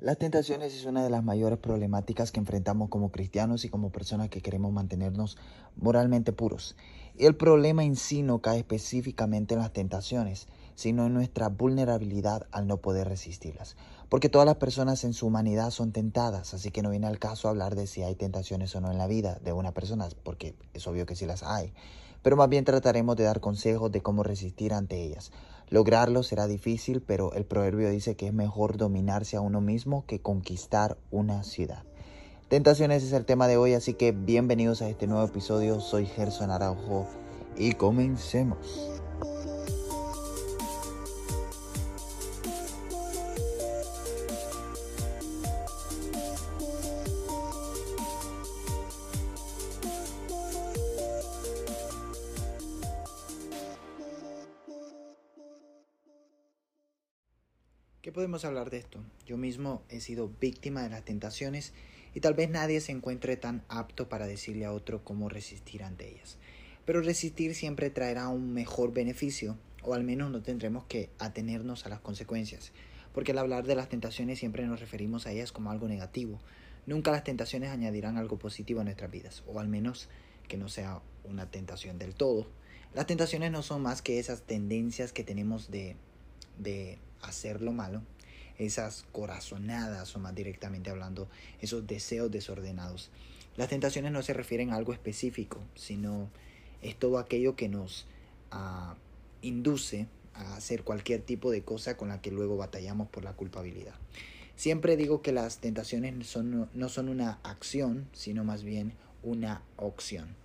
Las tentaciones es una de las mayores problemáticas que enfrentamos como cristianos y como personas que queremos mantenernos moralmente puros. El problema en sí no cae específicamente en las tentaciones, sino en nuestra vulnerabilidad al no poder resistirlas. Porque todas las personas en su humanidad son tentadas, así que no viene al caso hablar de si hay tentaciones o no en la vida de una persona, porque es obvio que sí las hay. Pero más bien trataremos de dar consejos de cómo resistir ante ellas. Lograrlo será difícil, pero el proverbio dice que es mejor dominarse a uno mismo que conquistar una ciudad. Tentaciones es el tema de hoy, así que bienvenidos a este nuevo episodio. Soy Gerson Araujo y comencemos. ¿Qué podemos hablar de esto? Yo mismo he sido víctima de las tentaciones y tal vez nadie se encuentre tan apto para decirle a otro cómo resistir ante ellas. Pero resistir siempre traerá un mejor beneficio, o al menos no tendremos que atenernos a las consecuencias, porque al hablar de las tentaciones siempre nos referimos a ellas como algo negativo. Nunca las tentaciones añadirán algo positivo a nuestras vidas, o al menos que no sea una tentación del todo. Las tentaciones no son más que esas tendencias que tenemos de, de hacer lo malo, esas corazonadas o más directamente hablando, esos deseos desordenados. Las tentaciones no se refieren a algo específico, sino es todo aquello que nos uh, induce a hacer cualquier tipo de cosa con la que luego batallamos por la culpabilidad. Siempre digo que las tentaciones son, no son una acción, sino más bien una opción.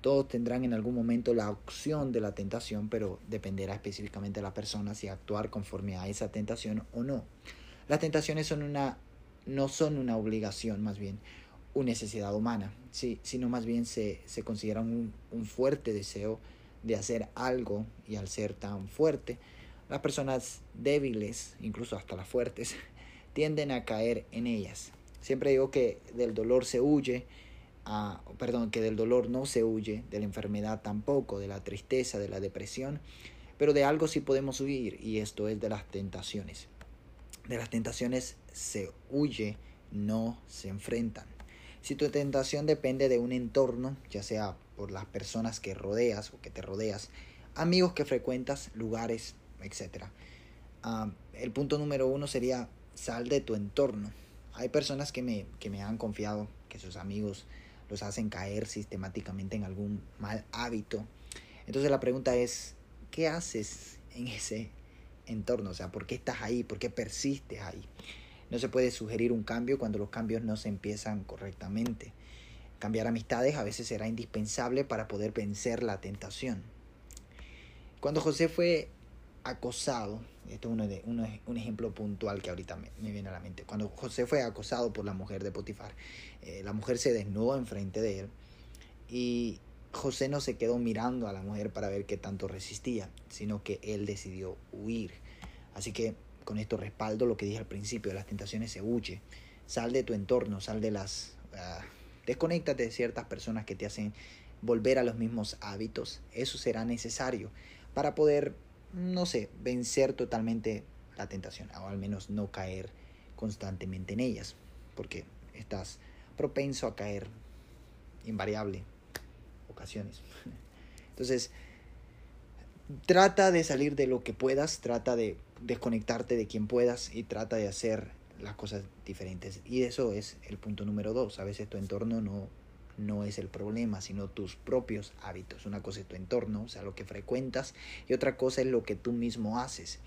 Todos tendrán en algún momento la opción de la tentación, pero dependerá específicamente de la persona si actuar conforme a esa tentación o no. Las tentaciones son una, no son una obligación, más bien una necesidad humana, sí, sino más bien se, se considera un, un fuerte deseo de hacer algo y al ser tan fuerte, las personas débiles, incluso hasta las fuertes, tienden a caer en ellas. Siempre digo que del dolor se huye perdón, que del dolor no se huye, de la enfermedad tampoco, de la tristeza, de la depresión, pero de algo sí podemos huir y esto es de las tentaciones. De las tentaciones se huye, no se enfrentan. Si tu tentación depende de un entorno, ya sea por las personas que rodeas o que te rodeas, amigos que frecuentas, lugares, etc. Ah, el punto número uno sería sal de tu entorno. Hay personas que me, que me han confiado que sus amigos los hacen caer sistemáticamente en algún mal hábito. Entonces la pregunta es, ¿qué haces en ese entorno? O sea, ¿por qué estás ahí? ¿Por qué persistes ahí? No se puede sugerir un cambio cuando los cambios no se empiezan correctamente. Cambiar amistades a veces será indispensable para poder vencer la tentación. Cuando José fue acosado, esto es uno de, uno, un ejemplo puntual que ahorita me, viene a la mente, cuando José fue acosado por la mujer de Potifar, eh, la mujer se desnudó enfrente de él y José no se quedó mirando a la mujer para ver qué tanto resistía, sino que él decidió huir. Así que con esto respaldo lo que dije al principio, las tentaciones se huye. Sal de tu entorno, sal de las... Uh, desconéctate de ciertas personas que te hacen volver a los mismos hábitos. Eso será necesario para poder no sé, vencer totalmente la tentación, o al menos no caer constantemente en ellas, porque estás propenso a caer invariable ocasiones. Entonces, trata de salir de lo que puedas, trata de desconectarte de quien puedas y trata de hacer las cosas diferentes. Y eso es el punto número dos. A veces tu entorno no no es el problema, sino tus propios hábitos. Una cosa es tu entorno, o sea, lo que frecuentas, y otra cosa es lo que tú mismo haces.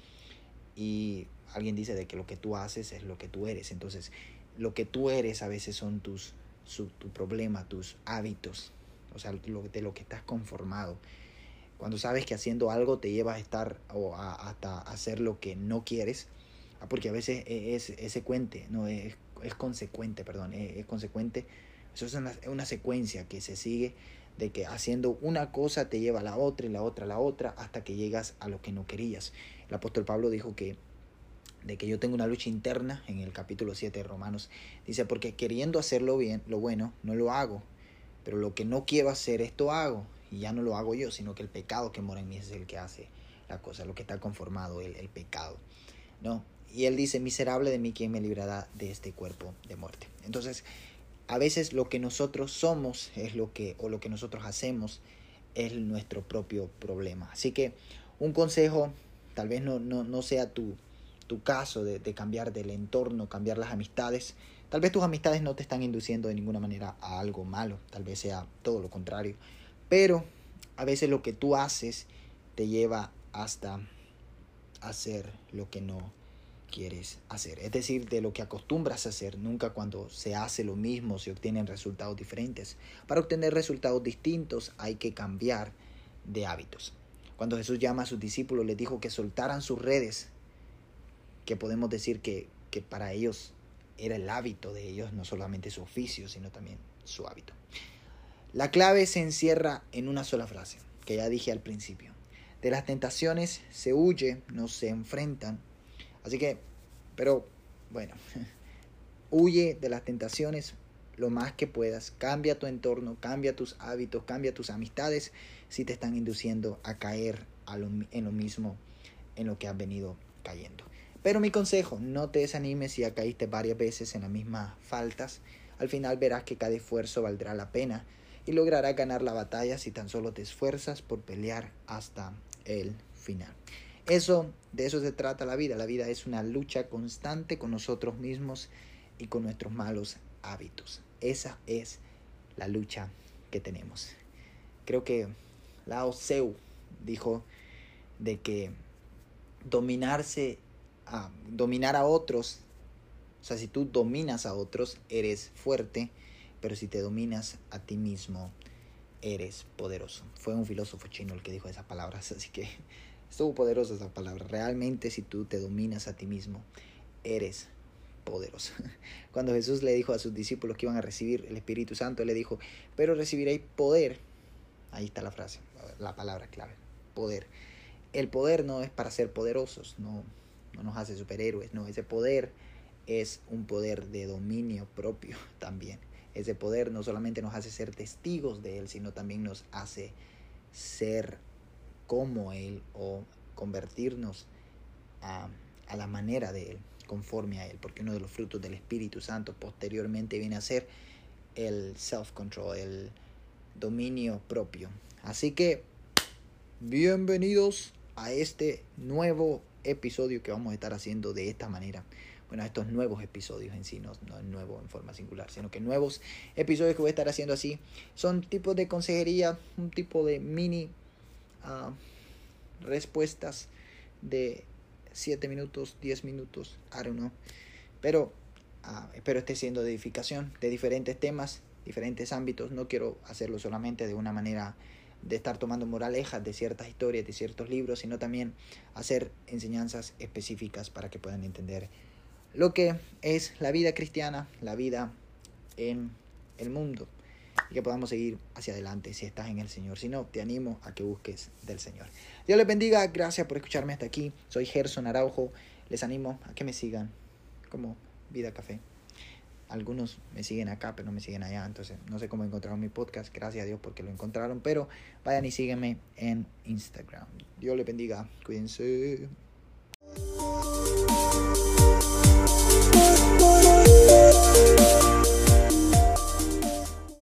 Y alguien dice de que lo que tú haces es lo que tú eres. Entonces, lo que tú eres a veces son tus, su, tu problema, tus hábitos, o sea, lo, de lo que estás conformado. Cuando sabes que haciendo algo te lleva a estar o a, hasta hacer lo que no quieres, ah, porque a veces es, es, secuente, no es, es consecuente, perdón, es, es consecuente eso es una, secuencia que se sigue de que haciendo una cosa te lleva a la otra y la otra a la otra hasta que llegas a lo que no querías. El apóstol Pablo dijo que de que yo tengo una lucha interna en el capítulo 7 de Romanos. Dice, porque queriendo hacerlo bien, lo bueno, no lo hago. Pero lo que no quiero hacer, esto hago. Y ya no lo hago yo, sino que el pecado que mora en mí es el que hace la cosa, lo que está conformado, el, el pecado. ¿No? y él dice, miserable de mí, ¿quién me librará de este cuerpo de muerte? Entonces, a veces lo que nosotros somos es lo que, o lo que nosotros hacemos es nuestro propio problema. Así que un consejo, tal vez no, no, sea tu, tu caso de, de, cambiar del entorno, cambiar las amistades. Tal vez tus amistades no te están induciendo de ninguna manera a algo malo, tal vez sea todo lo contrario. Pero a veces lo que tú haces te lleva hasta hacer lo que no quieres hacer. Es decir, de lo que acostumbras a hacer. Nunca cuando se hace lo mismo se obtienen resultados diferentes. Para obtener resultados distintos hay que cambiar de hábitos. Cuando Jesús llama a sus discípulos les dijo que soltaran sus redes, que podemos decir que, que para ellos era el hábito de ellos, no solamente su oficio, sino también su hábito. La clave se encierra en una sola frase, que ya dije al principio. De las tentaciones se huye, no se enfrentan, Así que, pero bueno, huye de las tentaciones lo más que puedas, cambia tu entorno, cambia tus hábitos, cambia tus amistades si te están induciendo a caer en lo mismo en lo que has venido cayendo. Pero mi consejo, no te desanimes si ya caíste varias veces en las mismas faltas. Al final verás que cada esfuerzo valdrá la pena y lograrás ganar la batalla si tan solo te esfuerzas por pelear hasta el final. Eso, de eso se trata la vida. La vida es una lucha constante con nosotros mismos y con nuestros malos hábitos. Esa es la lucha que tenemos. Creo que Lao Seu dijo de que dominarse, a, dominar a otros, o sea, si tú dominas a otros, eres fuerte, pero si te dominas a ti mismo, eres poderoso. Fue un filósofo chino el que dijo esas palabras, así que Estuvo poderosa esa palabra. Realmente si tú te dominas a ti mismo, eres poderoso. Cuando Jesús le dijo a sus discípulos que iban a recibir el Espíritu Santo, le dijo, pero recibiréis poder. Ahí está la frase, la palabra clave, poder. El poder no es para ser poderosos, no, no nos hace superhéroes, no, ese poder es un poder de dominio propio también. Ese poder no solamente nos hace ser testigos de Él, sino también nos hace ser como Él o convertirnos a, la manera de Él, conforme a Él, porque uno de los frutos del Espíritu Santo posteriormente viene a ser el self-control, el dominio propio. Así que, bienvenidos a este nuevo episodio que vamos a estar haciendo de esta manera. Bueno, estos nuevos episodios en sí, no, no nuevo en forma singular, sino que nuevos episodios que voy a estar haciendo así son tipos de consejería, un tipo de mini respuestas de 7 minutos, 10 minutos, I don't know. Pero uh, espero esté siendo de edificación de diferentes temas, diferentes ámbitos. No quiero hacerlo solamente de una manera de estar tomando moralejas de ciertas historias, de ciertos libros, sino también hacer enseñanzas específicas para que puedan entender lo que es la vida cristiana, la vida en el mundo y que podamos seguir hacia adelante si estás en el Señor. Si no, te animo a que busques del Señor. Dios les bendiga, gracias por escucharme hasta aquí. Soy Gerson Araujo, les animo a que me sigan como Vida Café. Algunos me siguen acá, pero no me siguen allá, entonces no sé cómo encontraron mi podcast. Gracias a Dios porque lo encontraron, pero vayan y sígueme en Instagram. Dios les bendiga, cuídense.